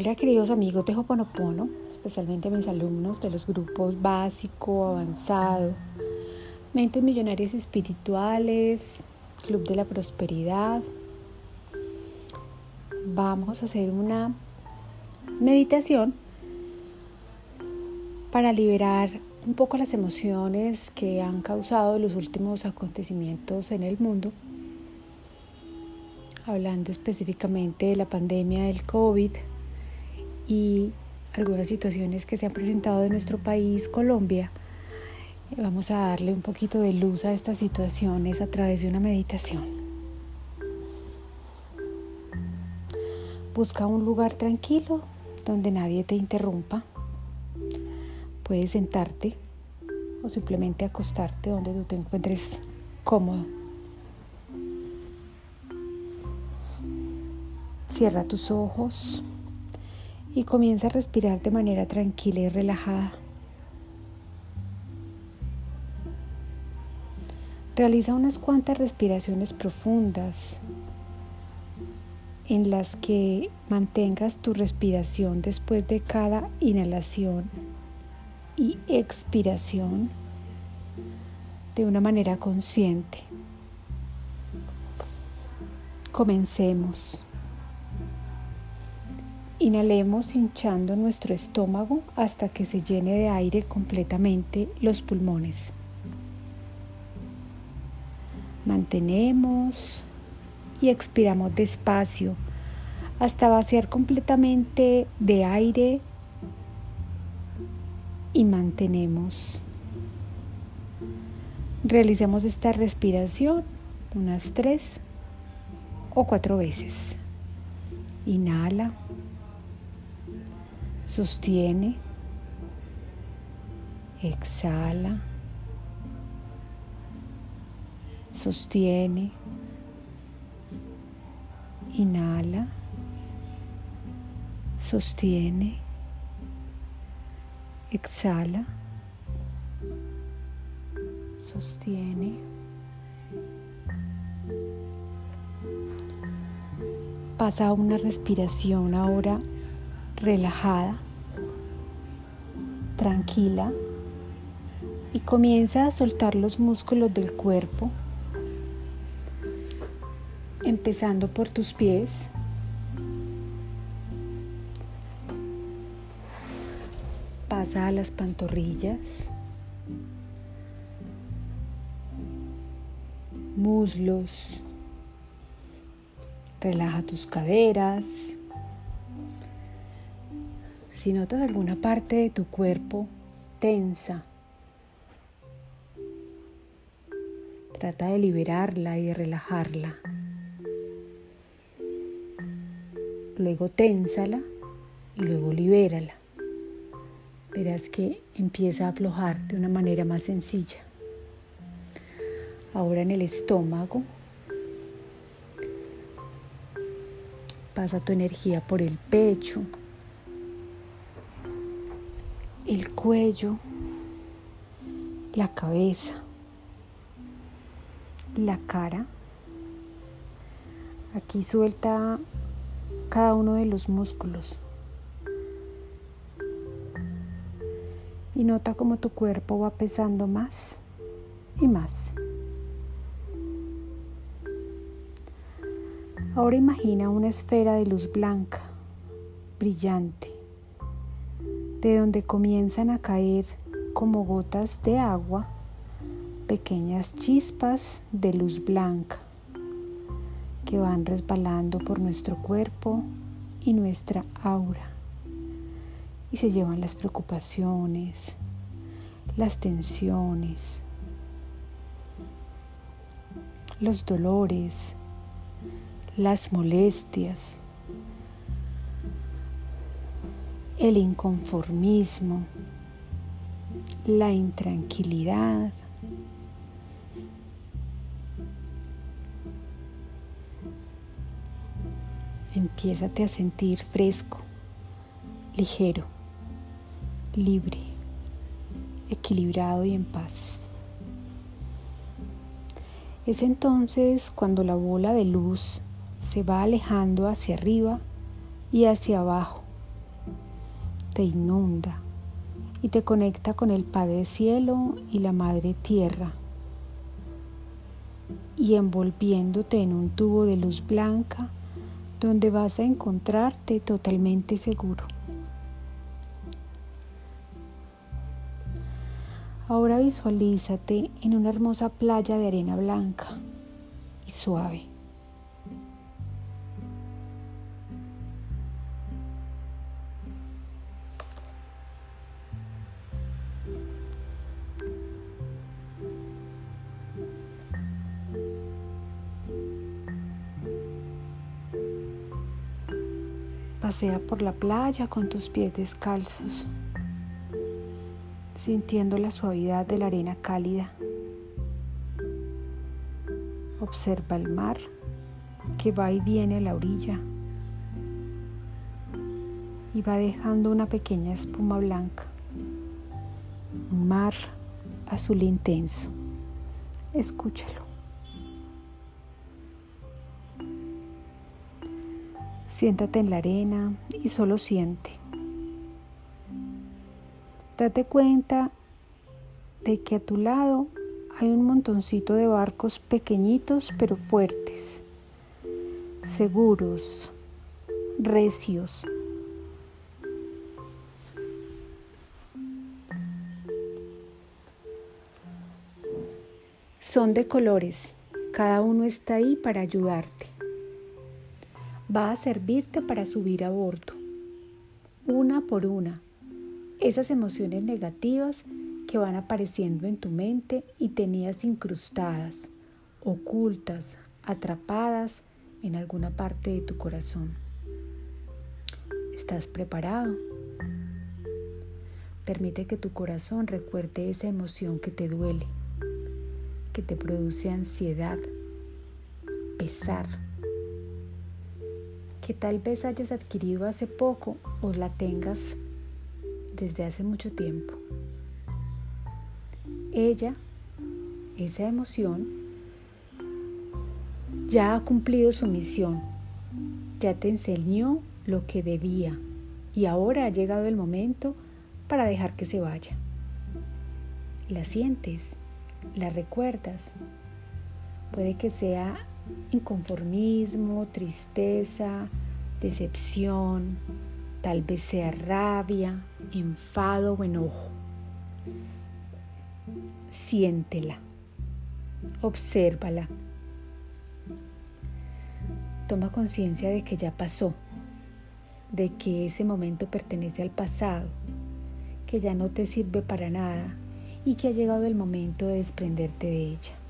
Hola queridos amigos de Hoponopono, especialmente mis alumnos de los grupos básico, avanzado, mentes millonarias espirituales, Club de la Prosperidad. Vamos a hacer una meditación para liberar un poco las emociones que han causado los últimos acontecimientos en el mundo hablando específicamente de la pandemia del COVID y algunas situaciones que se han presentado en nuestro país, Colombia. Vamos a darle un poquito de luz a estas situaciones a través de una meditación. Busca un lugar tranquilo donde nadie te interrumpa. Puedes sentarte o simplemente acostarte donde tú te encuentres cómodo. Cierra tus ojos y comienza a respirar de manera tranquila y relajada. Realiza unas cuantas respiraciones profundas en las que mantengas tu respiración después de cada inhalación y expiración de una manera consciente. Comencemos. Inhalemos hinchando nuestro estómago hasta que se llene de aire completamente los pulmones. Mantenemos y expiramos despacio hasta vaciar completamente de aire y mantenemos. Realicemos esta respiración unas tres o cuatro veces. Inhala. Sostiene. Exhala. Sostiene. Inhala. Sostiene. Exhala. Sostiene. Pasa una respiración ahora relajada, tranquila y comienza a soltar los músculos del cuerpo, empezando por tus pies. Pasa a las pantorrillas, muslos, relaja tus caderas, si notas alguna parte de tu cuerpo tensa, trata de liberarla y de relajarla. Luego ténsala y luego libérala. Verás que empieza a aflojar de una manera más sencilla. Ahora en el estómago. Pasa tu energía por el pecho, el cuello, la cabeza, la cara. Aquí suelta cada uno de los músculos. Y nota cómo tu cuerpo va pesando más y más. Ahora imagina una esfera de luz blanca, brillante de donde comienzan a caer como gotas de agua pequeñas chispas de luz blanca que van resbalando por nuestro cuerpo y nuestra aura. Y se llevan las preocupaciones, las tensiones, los dolores, las molestias, el inconformismo, la intranquilidad, Empiezate a sentir fresco, ligero, libre, equilibrado y en paz. Es entonces cuando la bola de luz se va alejando hacia arriba y hacia abajo te inunda y te conecta con el Padre Cielo y la Madre Tierra y envolviéndote en un tubo de luz blanca donde vas a encontrarte totalmente seguro. Ahora visualízate en una hermosa playa de arena blanca y suave. Pasea por la playa con tus pies descalzos, sintiendo la suavidad de la arena cálida. Observa el mar que va y viene a la orilla y va dejando una pequeña espuma blanca. Un mar azul intenso. Escúchalo. Siéntate en la arena y solo siente. Date cuenta de que a tu lado hay un montoncito de barcos pequeñitos pero fuertes, seguros, recios. Son de colores, cada uno está ahí para ayudarte va a servirte para subir a bordo, una por una, esas emociones negativas que van apareciendo en tu mente y tenías incrustadas, ocultas, atrapadas en alguna parte de tu corazón. ¿Estás preparado? Permite que tu corazón recuerde esa emoción que te duele, que te produce ansiedad, pesar que tal vez hayas adquirido hace poco o la tengas desde hace mucho tiempo. Ella, esa emoción, ya ha cumplido su misión, ya te enseñó lo que debía y ahora ha llegado el momento para dejar que se vaya. La sientes, la recuerdas. Puede que sea inconformismo, tristeza, decepción, tal vez sea rabia, enfado o enojo. Siéntela, obsérvala. Toma conciencia de que ya pasó, de que ese momento pertenece al pasado, que ya no te sirve para nada y que ha llegado el momento de desprenderte de ella.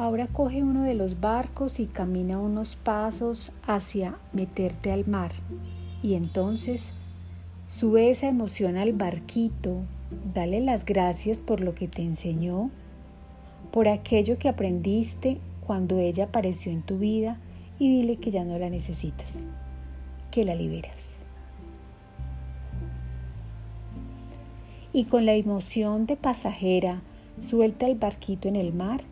Ahora coge uno de los barcos y camina unos pasos hacia meterte al mar. Y entonces sube esa emoción al barquito, dale las gracias por lo que te enseñó, por aquello que aprendiste cuando ella apareció en tu vida y dile que ya no la necesitas, que la liberas. Y con la emoción de pasajera, suelta el barquito en el mar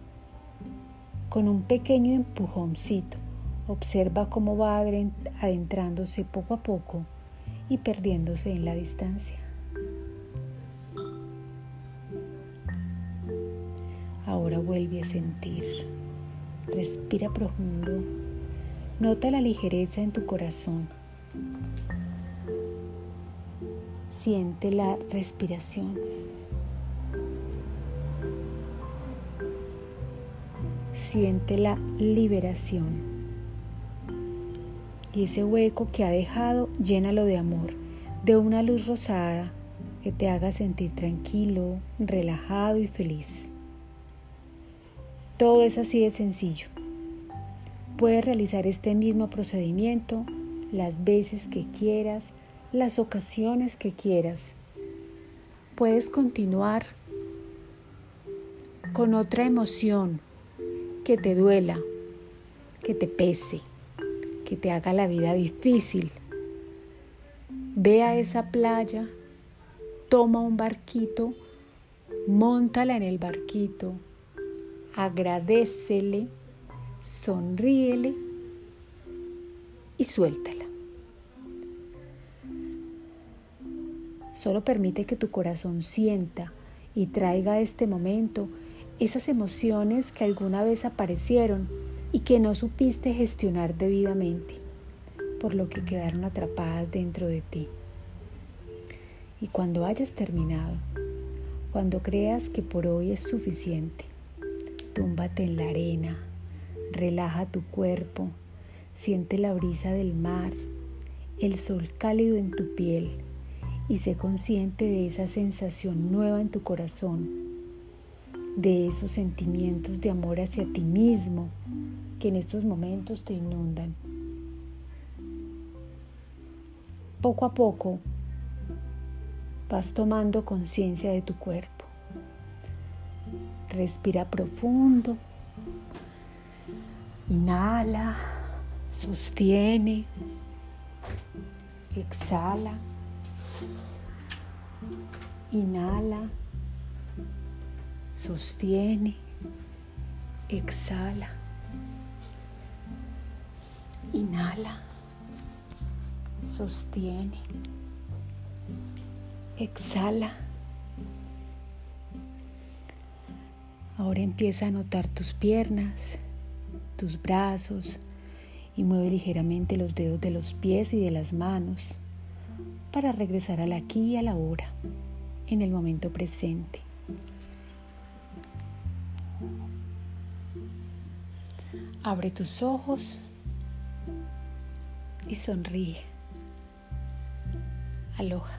con un pequeño empujoncito. Observa cómo va adentrándose poco a poco y perdiéndose en la distancia. Ahora vuelve a sentir. Respira profundo. Nota la ligereza en tu corazón. Siente la respiración. Siente la liberación. Y ese hueco que ha dejado, llénalo de amor, de una luz rosada que te haga sentir tranquilo, relajado y feliz. Todo es así de sencillo. Puedes realizar este mismo procedimiento las veces que quieras, las ocasiones que quieras. Puedes continuar con otra emoción, que te duela, que te pese, que te haga la vida difícil. Ve a esa playa, toma un barquito, montala en el barquito, agradecele, sonríele y suéltala. Solo permite que tu corazón sienta y traiga este momento esas emociones que alguna vez aparecieron y que no supiste gestionar debidamente, por lo que quedaron atrapadas dentro de ti. Y cuando hayas terminado, cuando creas que por hoy es suficiente, túmbate en la arena, relaja tu cuerpo, siente la brisa del mar, el sol cálido en tu piel y sé consciente de esa sensación nueva en tu corazón, de esos sentimientos de amor hacia ti mismo que en estos momentos te inundan. Poco a poco vas tomando conciencia de tu cuerpo. Respira profundo. Inhala, sostiene, exhala. Inhala, sostiene, exhala. Inhala, sostiene, exhala. Ahora empieza a notar tus piernas, tus brazos y mueve ligeramente los dedos de los pies y de las manos para regresar al aquí y a la hora en el momento presente. Abre tus ojos y sonríe. Aloha.